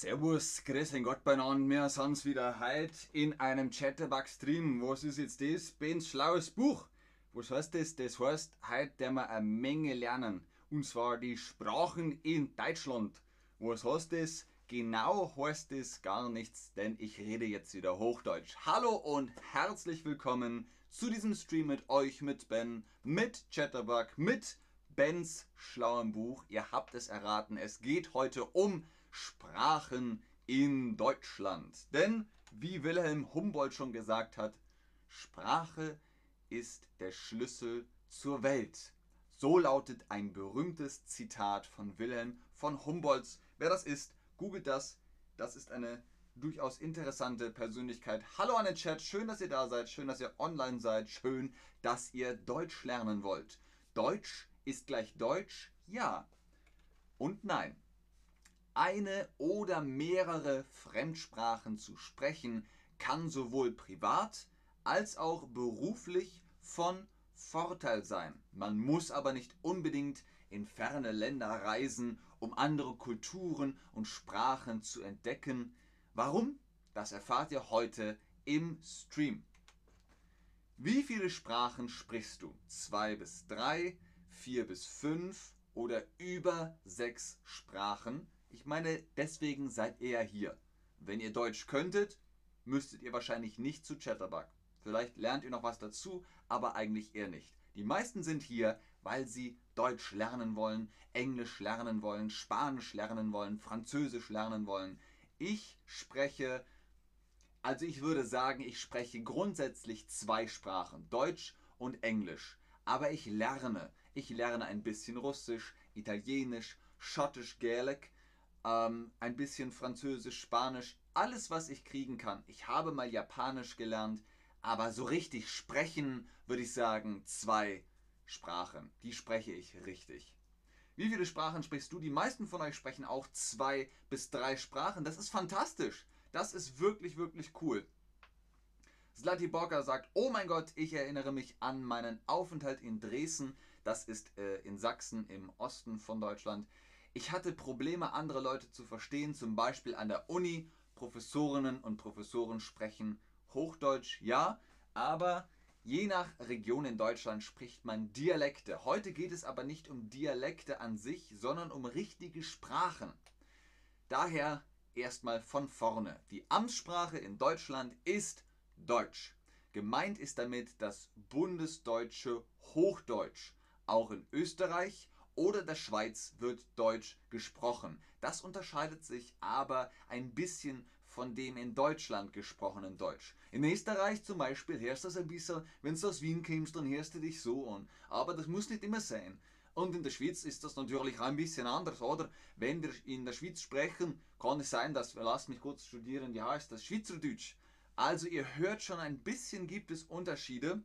Servus, grüß den Gott beieinander. Wir sind's wieder heute in einem Chatterbug-Stream. Was ist jetzt das? Bens schlaues Buch. Was heißt das? Das heißt, heute werden wir eine Menge lernen. Und zwar die Sprachen in Deutschland. Was heißt das? Genau heißt es gar nichts, denn ich rede jetzt wieder Hochdeutsch. Hallo und herzlich willkommen zu diesem Stream mit euch, mit Ben, mit Chatterbug, mit Bens schlauem Buch. Ihr habt es erraten, es geht heute um Sprachen in Deutschland. Denn, wie Wilhelm Humboldt schon gesagt hat, Sprache ist der Schlüssel zur Welt. So lautet ein berühmtes Zitat von Wilhelm von Humboldt. Wer das ist, googelt das. Das ist eine durchaus interessante Persönlichkeit. Hallo an den Chat, schön, dass ihr da seid, schön, dass ihr online seid, schön, dass ihr Deutsch lernen wollt. Deutsch ist gleich Deutsch? Ja und nein eine oder mehrere Fremdsprachen zu sprechen, kann sowohl privat als auch beruflich von Vorteil sein. Man muss aber nicht unbedingt in ferne Länder reisen, um andere Kulturen und Sprachen zu entdecken. Warum? Das erfahrt ihr heute im Stream. Wie viele Sprachen sprichst du? Zwei bis drei, vier bis fünf oder über sechs Sprachen? Ich meine, deswegen seid ihr ja hier. Wenn ihr Deutsch könntet, müsstet ihr wahrscheinlich nicht zu Chatterbug. Vielleicht lernt ihr noch was dazu, aber eigentlich eher nicht. Die meisten sind hier, weil sie Deutsch lernen wollen, Englisch lernen wollen, Spanisch lernen wollen, Französisch lernen wollen. Ich spreche, also ich würde sagen, ich spreche grundsätzlich zwei Sprachen, Deutsch und Englisch. Aber ich lerne. Ich lerne ein bisschen Russisch, Italienisch, Schottisch, Gaelic ähm, ein bisschen Französisch, Spanisch, alles, was ich kriegen kann. Ich habe mal Japanisch gelernt, aber so richtig sprechen, würde ich sagen, zwei Sprachen. Die spreche ich richtig. Wie viele Sprachen sprichst du? Die meisten von euch sprechen auch zwei bis drei Sprachen. Das ist fantastisch. Das ist wirklich, wirklich cool. Slati Borka sagt, oh mein Gott, ich erinnere mich an meinen Aufenthalt in Dresden. Das ist äh, in Sachsen im Osten von Deutschland. Ich hatte Probleme, andere Leute zu verstehen, zum Beispiel an der Uni. Professorinnen und Professoren sprechen Hochdeutsch, ja, aber je nach Region in Deutschland spricht man Dialekte. Heute geht es aber nicht um Dialekte an sich, sondern um richtige Sprachen. Daher erstmal von vorne. Die Amtssprache in Deutschland ist Deutsch. Gemeint ist damit das bundesdeutsche Hochdeutsch. Auch in Österreich oder der Schweiz wird Deutsch gesprochen. Das unterscheidet sich aber ein bisschen von dem in Deutschland gesprochenen Deutsch. In Österreich zum Beispiel hörst du das ein bisschen, wenn du aus Wien kommst, dann hörst du dich so an. Aber das muss nicht immer sein. Und in der Schweiz ist das natürlich ein bisschen anders, oder? Wenn wir in der Schweiz sprechen, kann es sein, dass, lass mich kurz studieren, ja, ist das Schweizerdeutsch. Also ihr hört schon, ein bisschen gibt es Unterschiede.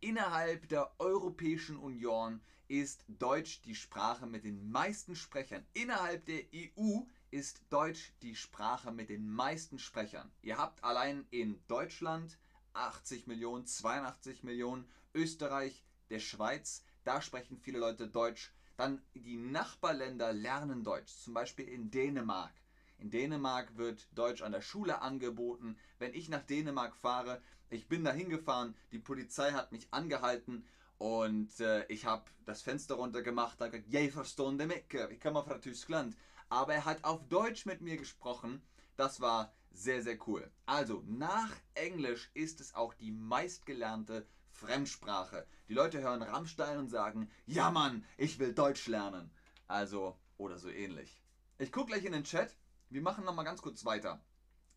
Innerhalb der Europäischen Union ist Deutsch die Sprache mit den meisten Sprechern. Innerhalb der EU ist Deutsch die Sprache mit den meisten Sprechern. Ihr habt allein in Deutschland 80 Millionen, 82 Millionen, Österreich, der Schweiz, da sprechen viele Leute Deutsch. Dann die Nachbarländer lernen Deutsch, zum Beispiel in Dänemark. In Dänemark wird Deutsch an der Schule angeboten. Wenn ich nach Dänemark fahre, ich bin da hingefahren, die Polizei hat mich angehalten und äh, ich habe das Fenster runter gemacht, da gesagt, jeg förstår mycket, ich komme von Tyskland. Aber er hat auf Deutsch mit mir gesprochen. Das war sehr, sehr cool. Also, nach Englisch ist es auch die meistgelernte Fremdsprache. Die Leute hören Rammstein und sagen, ja Mann, ich will Deutsch lernen. Also, oder so ähnlich. Ich gucke gleich in den Chat. Wir machen nochmal ganz kurz weiter.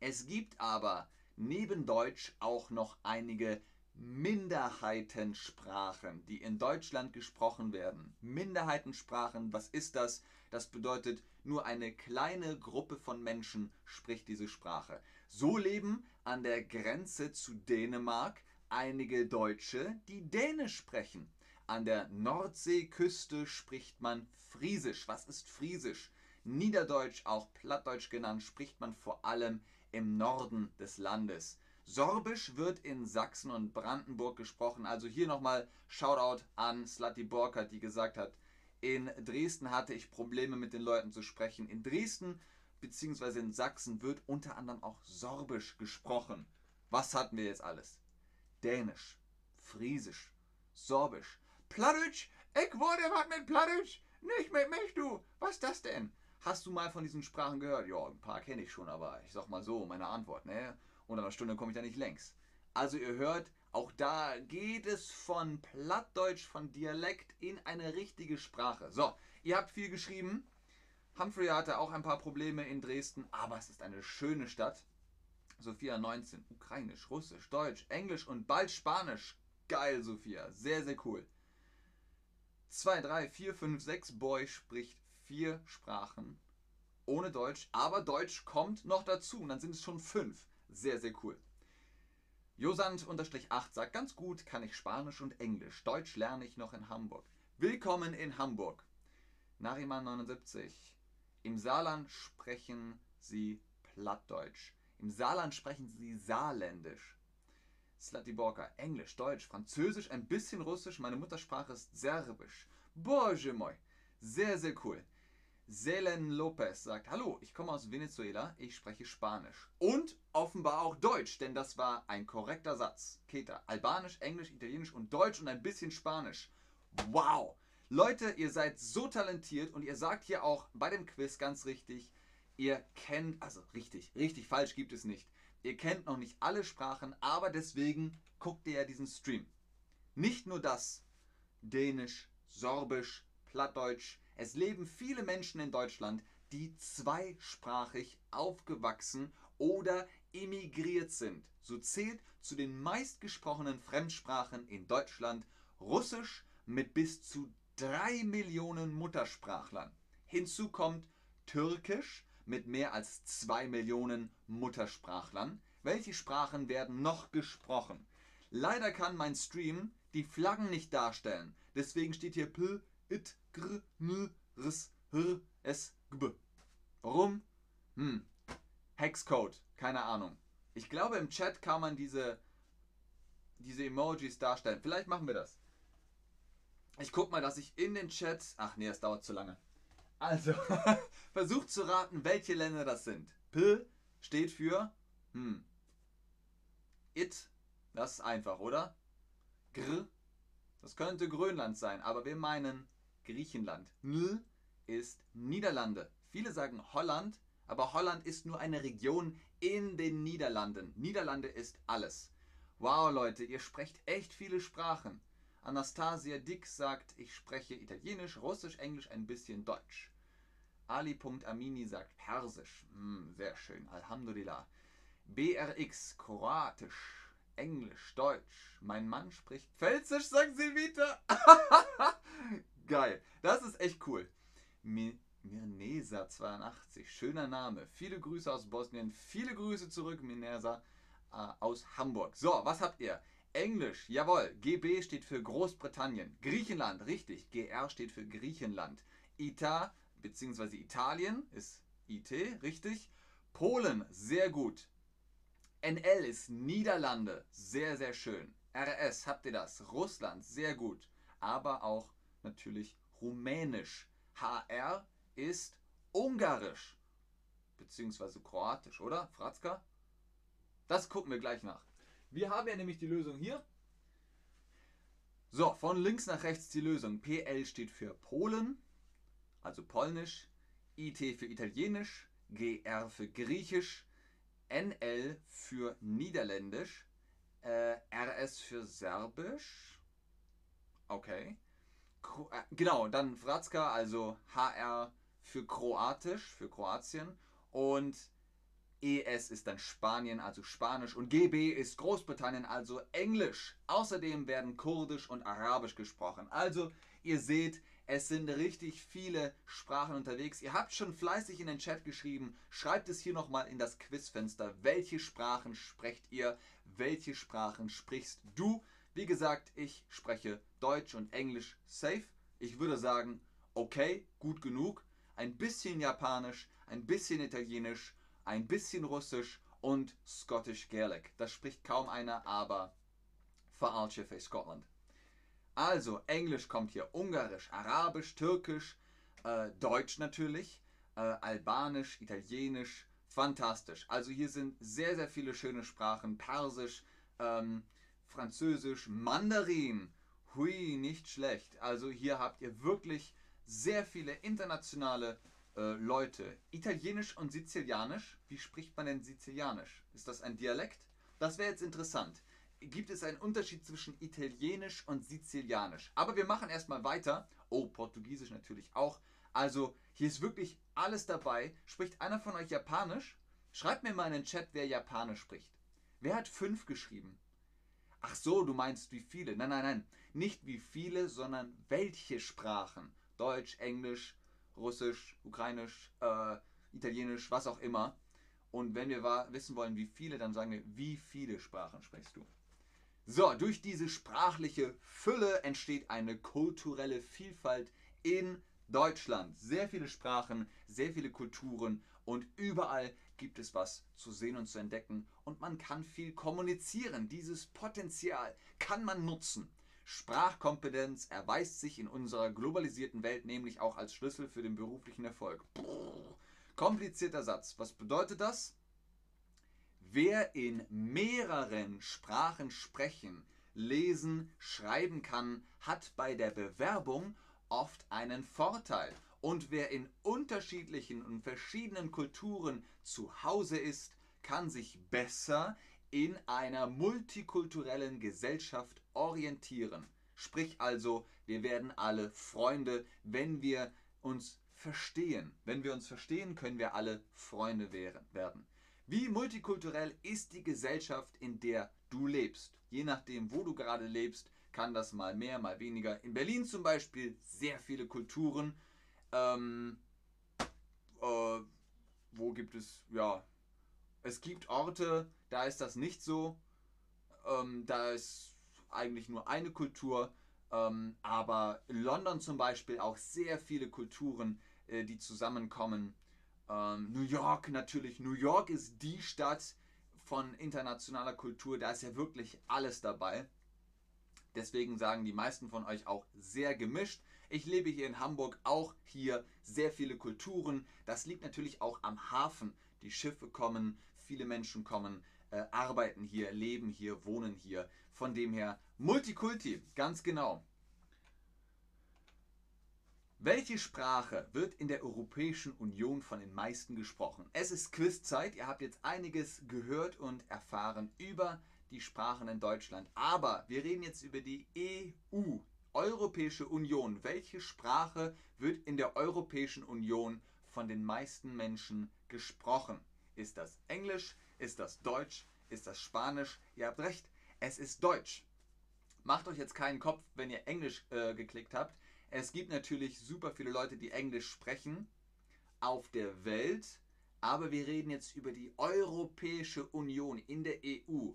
Es gibt aber neben Deutsch auch noch einige Minderheitensprachen, die in Deutschland gesprochen werden. Minderheitensprachen, was ist das? Das bedeutet, nur eine kleine Gruppe von Menschen spricht diese Sprache. So leben an der Grenze zu Dänemark einige Deutsche, die Dänisch sprechen. An der Nordseeküste spricht man Friesisch. Was ist Friesisch? Niederdeutsch, auch Plattdeutsch genannt, spricht man vor allem im Norden des Landes. Sorbisch wird in Sachsen und Brandenburg gesprochen. Also hier nochmal Shoutout an Slati Borkert, die gesagt hat, In Dresden hatte ich Probleme mit den Leuten zu sprechen. In Dresden bzw. in Sachsen wird unter anderem auch Sorbisch gesprochen. Was hatten wir jetzt alles? Dänisch, Friesisch, Sorbisch, Plattdeutsch. Ich wurde was mit Plattdeutsch. Nicht mit mich, du. Was ist das denn? Hast du mal von diesen Sprachen gehört? Ja, ein paar kenne ich schon, aber ich sag mal so, meine Antwort, ne? Unter einer Stunde komme ich da nicht längs. Also ihr hört, auch da geht es von Plattdeutsch, von Dialekt in eine richtige Sprache. So, ihr habt viel geschrieben. Humphrey hatte auch ein paar Probleme in Dresden, aber es ist eine schöne Stadt. Sophia 19, Ukrainisch, Russisch, Deutsch, Englisch und bald Spanisch. Geil, Sophia. Sehr, sehr cool. 2, 3, 4, 5, 6 Boy spricht vier Sprachen ohne Deutsch, aber Deutsch kommt noch dazu und dann sind es schon fünf. Sehr, sehr cool. Josant-8 sagt ganz gut, kann ich Spanisch und Englisch. Deutsch lerne ich noch in Hamburg. Willkommen in Hamburg. Nariman 79. Im Saarland sprechen sie Plattdeutsch. Im Saarland sprechen sie Saarländisch. Slatiborka, Englisch, Deutsch, Französisch, ein bisschen Russisch. Meine Muttersprache ist Serbisch. Bože moi. Sehr, sehr cool. Selen Lopez sagt, hallo, ich komme aus Venezuela, ich spreche Spanisch. Und offenbar auch Deutsch, denn das war ein korrekter Satz. Keta, Albanisch, Englisch, Italienisch und Deutsch und ein bisschen Spanisch. Wow! Leute, ihr seid so talentiert und ihr sagt hier auch bei dem Quiz ganz richtig, ihr kennt, also richtig, richtig falsch gibt es nicht. Ihr kennt noch nicht alle Sprachen, aber deswegen guckt ihr ja diesen Stream. Nicht nur das, Dänisch, Sorbisch, Plattdeutsch. Es leben viele Menschen in Deutschland, die zweisprachig aufgewachsen oder emigriert sind. So zählt zu den meistgesprochenen Fremdsprachen in Deutschland Russisch mit bis zu 3 Millionen Muttersprachlern. Hinzu kommt Türkisch mit mehr als 2 Millionen Muttersprachlern. Welche Sprachen werden noch gesprochen? Leider kann mein Stream die Flaggen nicht darstellen. Deswegen steht hier P, It, Gr, N, Rs, Hr, S, Gb. Warum? Hm. Hexcode. Keine Ahnung. Ich glaube, im Chat kann man diese, diese Emojis darstellen. Vielleicht machen wir das. Ich guck mal, dass ich in den Chat. Ach nee, es dauert zu lange. Also, versucht zu raten, welche Länder das sind. P steht für. Hm. It. Das ist einfach, oder? Gr. Das könnte Grönland sein, aber wir meinen Griechenland. N ist Niederlande. Viele sagen Holland, aber Holland ist nur eine Region in den Niederlanden. Niederlande ist alles. Wow, Leute, ihr sprecht echt viele Sprachen. Anastasia Dick sagt, ich spreche Italienisch, Russisch, Englisch, ein bisschen Deutsch. Ali.amini sagt Persisch. Hm, sehr schön. Alhamdulillah. BRX, Kroatisch, Englisch, Deutsch. Mein Mann spricht Pfälzisch, sagt Silvita. Geil. Das ist echt cool. Mi Mirnesa82, schöner Name. Viele Grüße aus Bosnien. Viele Grüße zurück, Mirnesa äh, aus Hamburg. So, was habt ihr? Englisch, jawohl. GB steht für Großbritannien. Griechenland, richtig. GR steht für Griechenland. Ita bzw. Italien ist IT, richtig. Polen, sehr gut. NL ist Niederlande, sehr, sehr schön. RS, habt ihr das? Russland, sehr gut. Aber auch natürlich Rumänisch. HR ist Ungarisch, beziehungsweise Kroatisch, oder? Fratzka? Das gucken wir gleich nach. Wir haben ja nämlich die Lösung hier. So, von links nach rechts die Lösung. PL steht für Polen, also Polnisch, IT für Italienisch, GR für Griechisch, NL für Niederländisch, äh, RS für Serbisch. Okay. Äh, genau, dann Fratzka, also HR für Kroatisch, für Kroatien. Und ES ist dann Spanien, also Spanisch. Und GB ist Großbritannien, also Englisch. Außerdem werden Kurdisch und Arabisch gesprochen. Also, ihr seht, es sind richtig viele Sprachen unterwegs. Ihr habt schon fleißig in den Chat geschrieben. Schreibt es hier nochmal in das Quizfenster. Welche Sprachen sprecht ihr? Welche Sprachen sprichst du? Wie gesagt, ich spreche Deutsch und Englisch safe. Ich würde sagen, okay, gut genug. Ein bisschen Japanisch, ein bisschen Italienisch, ein bisschen Russisch und Scottish Gaelic. Das spricht kaum einer, aber Archie Scotland. Also, Englisch kommt hier, Ungarisch, Arabisch, Türkisch, äh, Deutsch natürlich, äh, Albanisch, Italienisch, fantastisch. Also hier sind sehr, sehr viele schöne Sprachen, Persisch, ähm, Französisch, Mandarin, hui, nicht schlecht. Also hier habt ihr wirklich sehr viele internationale äh, Leute. Italienisch und Sizilianisch, wie spricht man denn Sizilianisch? Ist das ein Dialekt? Das wäre jetzt interessant. Gibt es einen Unterschied zwischen Italienisch und Sizilianisch? Aber wir machen erstmal weiter. Oh, Portugiesisch natürlich auch. Also hier ist wirklich alles dabei. Spricht einer von euch Japanisch? Schreibt mir mal in den Chat, wer Japanisch spricht. Wer hat fünf geschrieben? Ach so, du meinst wie viele? Nein, nein, nein. Nicht wie viele, sondern welche Sprachen? Deutsch, Englisch, Russisch, Ukrainisch, äh, Italienisch, was auch immer. Und wenn wir wissen wollen, wie viele, dann sagen wir, wie viele Sprachen sprichst du? So, durch diese sprachliche Fülle entsteht eine kulturelle Vielfalt in Deutschland. Sehr viele Sprachen, sehr viele Kulturen und überall gibt es was zu sehen und zu entdecken und man kann viel kommunizieren. Dieses Potenzial kann man nutzen. Sprachkompetenz erweist sich in unserer globalisierten Welt nämlich auch als Schlüssel für den beruflichen Erfolg. Brrr. Komplizierter Satz. Was bedeutet das? Wer in mehreren Sprachen sprechen, lesen, schreiben kann, hat bei der Bewerbung oft einen Vorteil. Und wer in unterschiedlichen und verschiedenen Kulturen zu Hause ist, kann sich besser in einer multikulturellen Gesellschaft orientieren. Sprich also, wir werden alle Freunde, wenn wir uns verstehen. Wenn wir uns verstehen, können wir alle Freunde werden. Wie multikulturell ist die Gesellschaft, in der du lebst? Je nachdem, wo du gerade lebst, kann das mal mehr, mal weniger. In Berlin zum Beispiel sehr viele Kulturen. Ähm, äh, wo gibt es, ja, es gibt Orte, da ist das nicht so. Ähm, da ist eigentlich nur eine Kultur. Ähm, aber in London zum Beispiel auch sehr viele Kulturen, äh, die zusammenkommen. Ähm, New York natürlich. New York ist die Stadt von internationaler Kultur. Da ist ja wirklich alles dabei. Deswegen sagen die meisten von euch auch sehr gemischt. Ich lebe hier in Hamburg, auch hier sehr viele Kulturen. Das liegt natürlich auch am Hafen. Die Schiffe kommen, viele Menschen kommen, äh, arbeiten hier, leben hier, wohnen hier. Von dem her Multikulti, ganz genau. Welche Sprache wird in der Europäischen Union von den meisten gesprochen? Es ist Quizzeit. Ihr habt jetzt einiges gehört und erfahren über die Sprachen in Deutschland. Aber wir reden jetzt über die EU, Europäische Union. Welche Sprache wird in der Europäischen Union von den meisten Menschen gesprochen? Ist das Englisch? Ist das Deutsch? Ist das Spanisch? Ihr habt recht, es ist Deutsch. Macht euch jetzt keinen Kopf, wenn ihr Englisch äh, geklickt habt. Es gibt natürlich super viele Leute, die Englisch sprechen auf der Welt, aber wir reden jetzt über die Europäische Union in der EU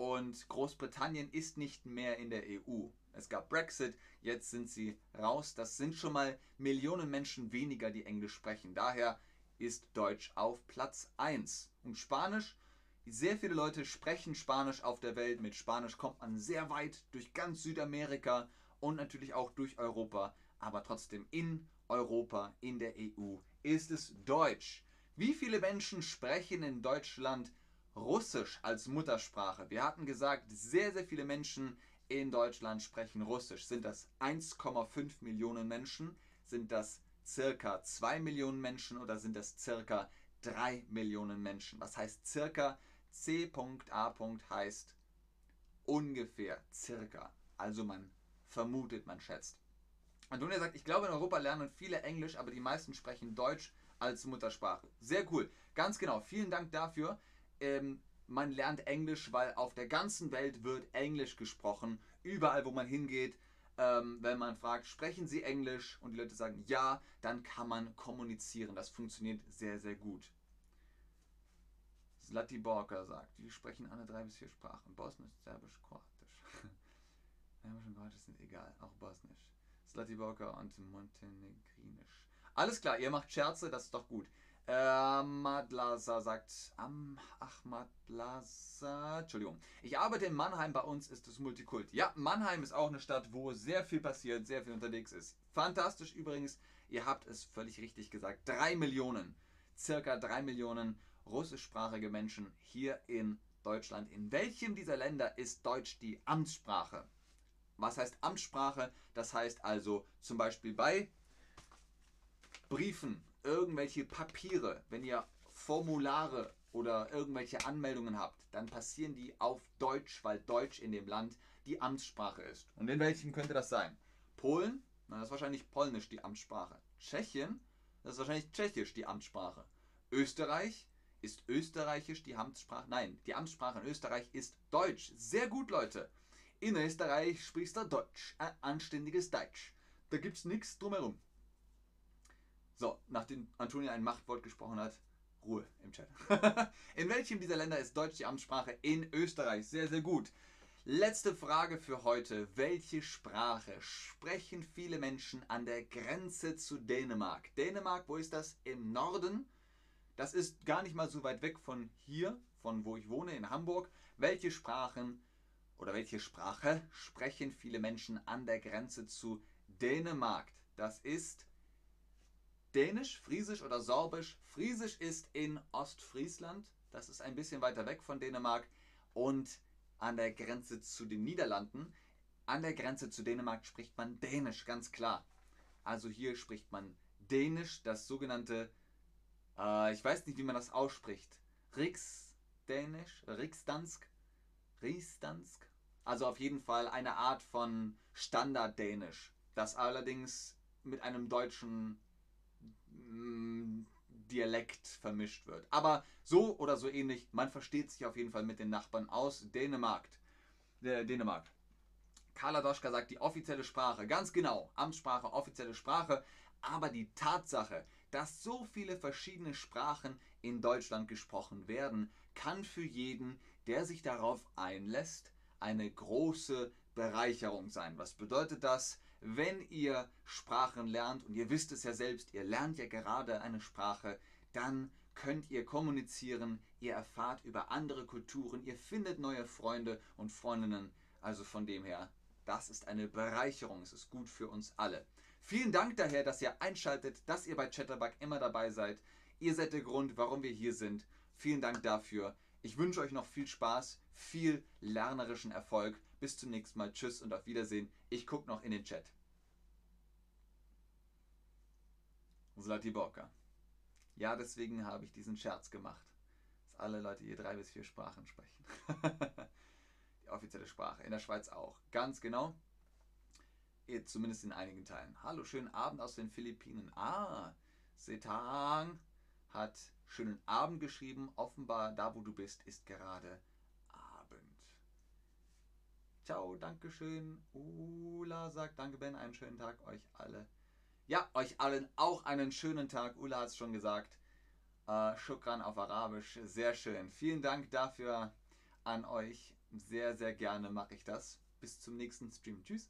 und Großbritannien ist nicht mehr in der EU. Es gab Brexit, jetzt sind sie raus. Das sind schon mal Millionen Menschen weniger, die Englisch sprechen. Daher ist Deutsch auf Platz 1. Und Spanisch, sehr viele Leute sprechen Spanisch auf der Welt. Mit Spanisch kommt man sehr weit durch ganz Südamerika und natürlich auch durch Europa. Aber trotzdem in Europa, in der EU ist es Deutsch. Wie viele Menschen sprechen in Deutschland Russisch als Muttersprache? Wir hatten gesagt, sehr, sehr viele Menschen in Deutschland sprechen Russisch. Sind das 1,5 Millionen Menschen? Sind das circa 2 Millionen Menschen oder sind das circa 3 Millionen Menschen? Was heißt circa? C.A. heißt ungefähr, circa. Also man vermutet, man schätzt. Antonia sagt, ich glaube in Europa lernen viele Englisch, aber die meisten sprechen Deutsch als Muttersprache. Sehr cool. Ganz genau. Vielen Dank dafür. Ähm, man lernt Englisch, weil auf der ganzen Welt wird Englisch gesprochen. Überall, wo man hingeht, ähm, wenn man fragt, sprechen Sie Englisch? Und die Leute sagen ja, dann kann man kommunizieren. Das funktioniert sehr, sehr gut. Slati Borka sagt, die sprechen alle drei bis vier Sprachen. Bosnisch, Serbisch, Kroatisch. Serbisch und Kroatisch sind egal, auch Bosnisch. Slati Borka und Montenegrinisch. Alles klar, ihr macht Scherze, das ist doch gut. Ahmad Lazar sagt, Am Ahmad Lazar, Entschuldigung. Ich arbeite in Mannheim, bei uns ist es Multikult. Ja, Mannheim ist auch eine Stadt, wo sehr viel passiert, sehr viel unterwegs ist. Fantastisch übrigens, ihr habt es völlig richtig gesagt. Drei Millionen, circa drei Millionen russischsprachige Menschen hier in Deutschland. In welchem dieser Länder ist Deutsch die Amtssprache? Was heißt Amtssprache? Das heißt also zum Beispiel bei Briefen, irgendwelche Papiere, wenn ihr Formulare oder irgendwelche Anmeldungen habt, dann passieren die auf Deutsch, weil Deutsch in dem Land die Amtssprache ist. Und in welchem könnte das sein? Polen? Na, das ist wahrscheinlich Polnisch die Amtssprache. Tschechien? Das ist wahrscheinlich Tschechisch die Amtssprache. Österreich? Ist Österreichisch die Amtssprache? Nein, die Amtssprache in Österreich ist Deutsch. Sehr gut, Leute. In Österreich sprichst du Deutsch. Ein anständiges Deutsch. Da gibt es nichts drumherum. So, nachdem Antonia ein Machtwort gesprochen hat, Ruhe im Chat. in welchem dieser Länder ist Deutsch die Amtssprache? In Österreich. Sehr, sehr gut. Letzte Frage für heute. Welche Sprache sprechen viele Menschen an der Grenze zu Dänemark? Dänemark, wo ist das? Im Norden. Das ist gar nicht mal so weit weg von hier, von wo ich wohne, in Hamburg. Welche Sprachen oder welche Sprache sprechen viele Menschen an der Grenze zu Dänemark? Das ist Dänisch, Friesisch oder Sorbisch. Friesisch ist in Ostfriesland. Das ist ein bisschen weiter weg von Dänemark und an der Grenze zu den Niederlanden. An der Grenze zu Dänemark spricht man Dänisch, ganz klar. Also hier spricht man Dänisch, das sogenannte, äh, ich weiß nicht, wie man das ausspricht, Riksdänisch, Riksdansk, Riesdansk. Also auf jeden Fall eine Art von Standarddänisch, das allerdings mit einem deutschen Mm, Dialekt vermischt wird. Aber so oder so ähnlich, man versteht sich auf jeden Fall mit den Nachbarn aus Dänemark. Äh, Dänemark. Carla Doschka sagt die offizielle Sprache, ganz genau, Amtssprache, offizielle Sprache, aber die Tatsache, dass so viele verschiedene Sprachen in Deutschland gesprochen werden, kann für jeden, der sich darauf einlässt, eine große Bereicherung sein. Was bedeutet das? Wenn ihr Sprachen lernt, und ihr wisst es ja selbst, ihr lernt ja gerade eine Sprache, dann könnt ihr kommunizieren, ihr erfahrt über andere Kulturen, ihr findet neue Freunde und Freundinnen. Also von dem her, das ist eine Bereicherung, es ist gut für uns alle. Vielen Dank daher, dass ihr einschaltet, dass ihr bei Chatterbug immer dabei seid. Ihr seid der Grund, warum wir hier sind. Vielen Dank dafür. Ich wünsche euch noch viel Spaß, viel lernerischen Erfolg. Bis zum nächsten Mal. Tschüss und auf Wiedersehen. Ich gucke noch in den Chat. Zlatiborka. Ja, deswegen habe ich diesen Scherz gemacht, dass alle Leute hier drei bis vier Sprachen sprechen. Die offizielle Sprache. In der Schweiz auch. Ganz genau. Zumindest in einigen Teilen. Hallo, schönen Abend aus den Philippinen. Ah, Setang hat schönen Abend geschrieben. Offenbar, da wo du bist, ist gerade Ciao, Dankeschön. Ula sagt Danke, Ben. Einen schönen Tag euch alle. Ja, euch allen auch einen schönen Tag. Ula hat es schon gesagt. Äh, Shukran auf Arabisch. Sehr schön. Vielen Dank dafür an euch. Sehr, sehr gerne mache ich das. Bis zum nächsten Stream. Tschüss.